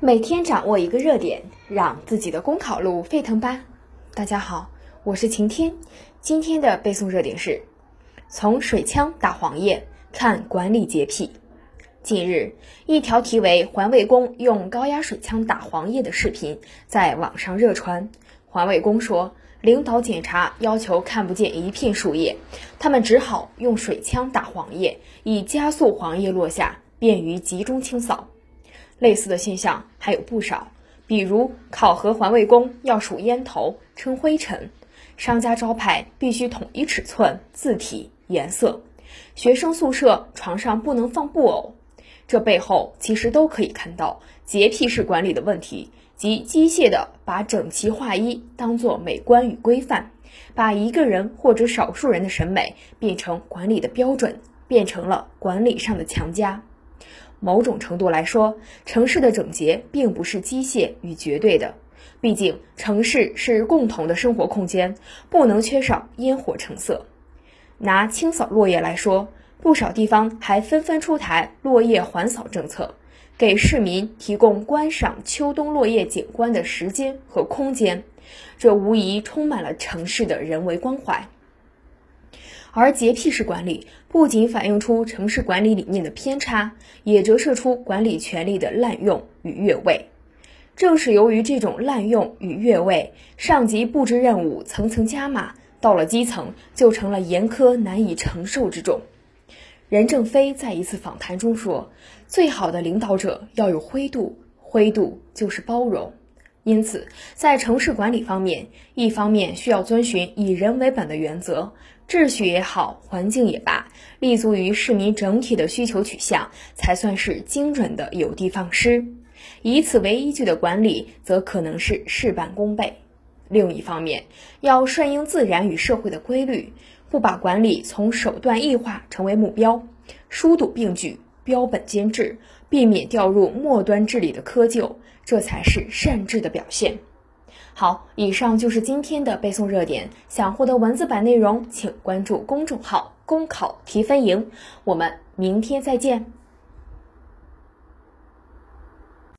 每天掌握一个热点，让自己的公考路沸腾吧！大家好，我是晴天。今天的背诵热点是：从水枪打黄页看管理洁癖。近日，一条题为“环卫工用高压水枪打黄页”的视频在网上热传。环卫工说，领导检查要求看不见一片树叶，他们只好用水枪打黄叶，以加速黄叶落下，便于集中清扫。类似的现象还有不少，比如考核环卫工要数烟头、称灰尘，商家招牌必须统一尺寸、字体、颜色，学生宿舍床上不能放布偶。这背后其实都可以看到洁癖式管理的问题，即机械的把整齐划一当做美观与规范，把一个人或者少数人的审美变成管理的标准，变成了管理上的强加。某种程度来说，城市的整洁并不是机械与绝对的，毕竟城市是共同的生活空间，不能缺少烟火成色。拿清扫落叶来说。不少地方还纷纷出台落叶环扫政策，给市民提供观赏秋冬落叶景观的时间和空间，这无疑充满了城市的人为关怀。而洁癖式管理不仅反映出城市管理理念的偏差，也折射出管理权力的滥用与越位。正是由于这种滥用与越位，上级布置任务层层加码，到了基层就成了严苛难以承受之重。任正非在一次访谈中说：“最好的领导者要有灰度，灰度就是包容。因此，在城市管理方面，一方面需要遵循以人为本的原则，秩序也好，环境也罢，立足于市民整体的需求取向，才算是精准的有的放矢；以此为依据的管理，则可能是事半功倍。另一方面，要顺应自然与社会的规律。”不把管理从手段异化成为目标，疏堵并举，标本兼治，避免掉入末端治理的窠臼，这才是善治的表现。好，以上就是今天的背诵热点。想获得文字版内容，请关注公众号“公考提分营”。我们明天再见。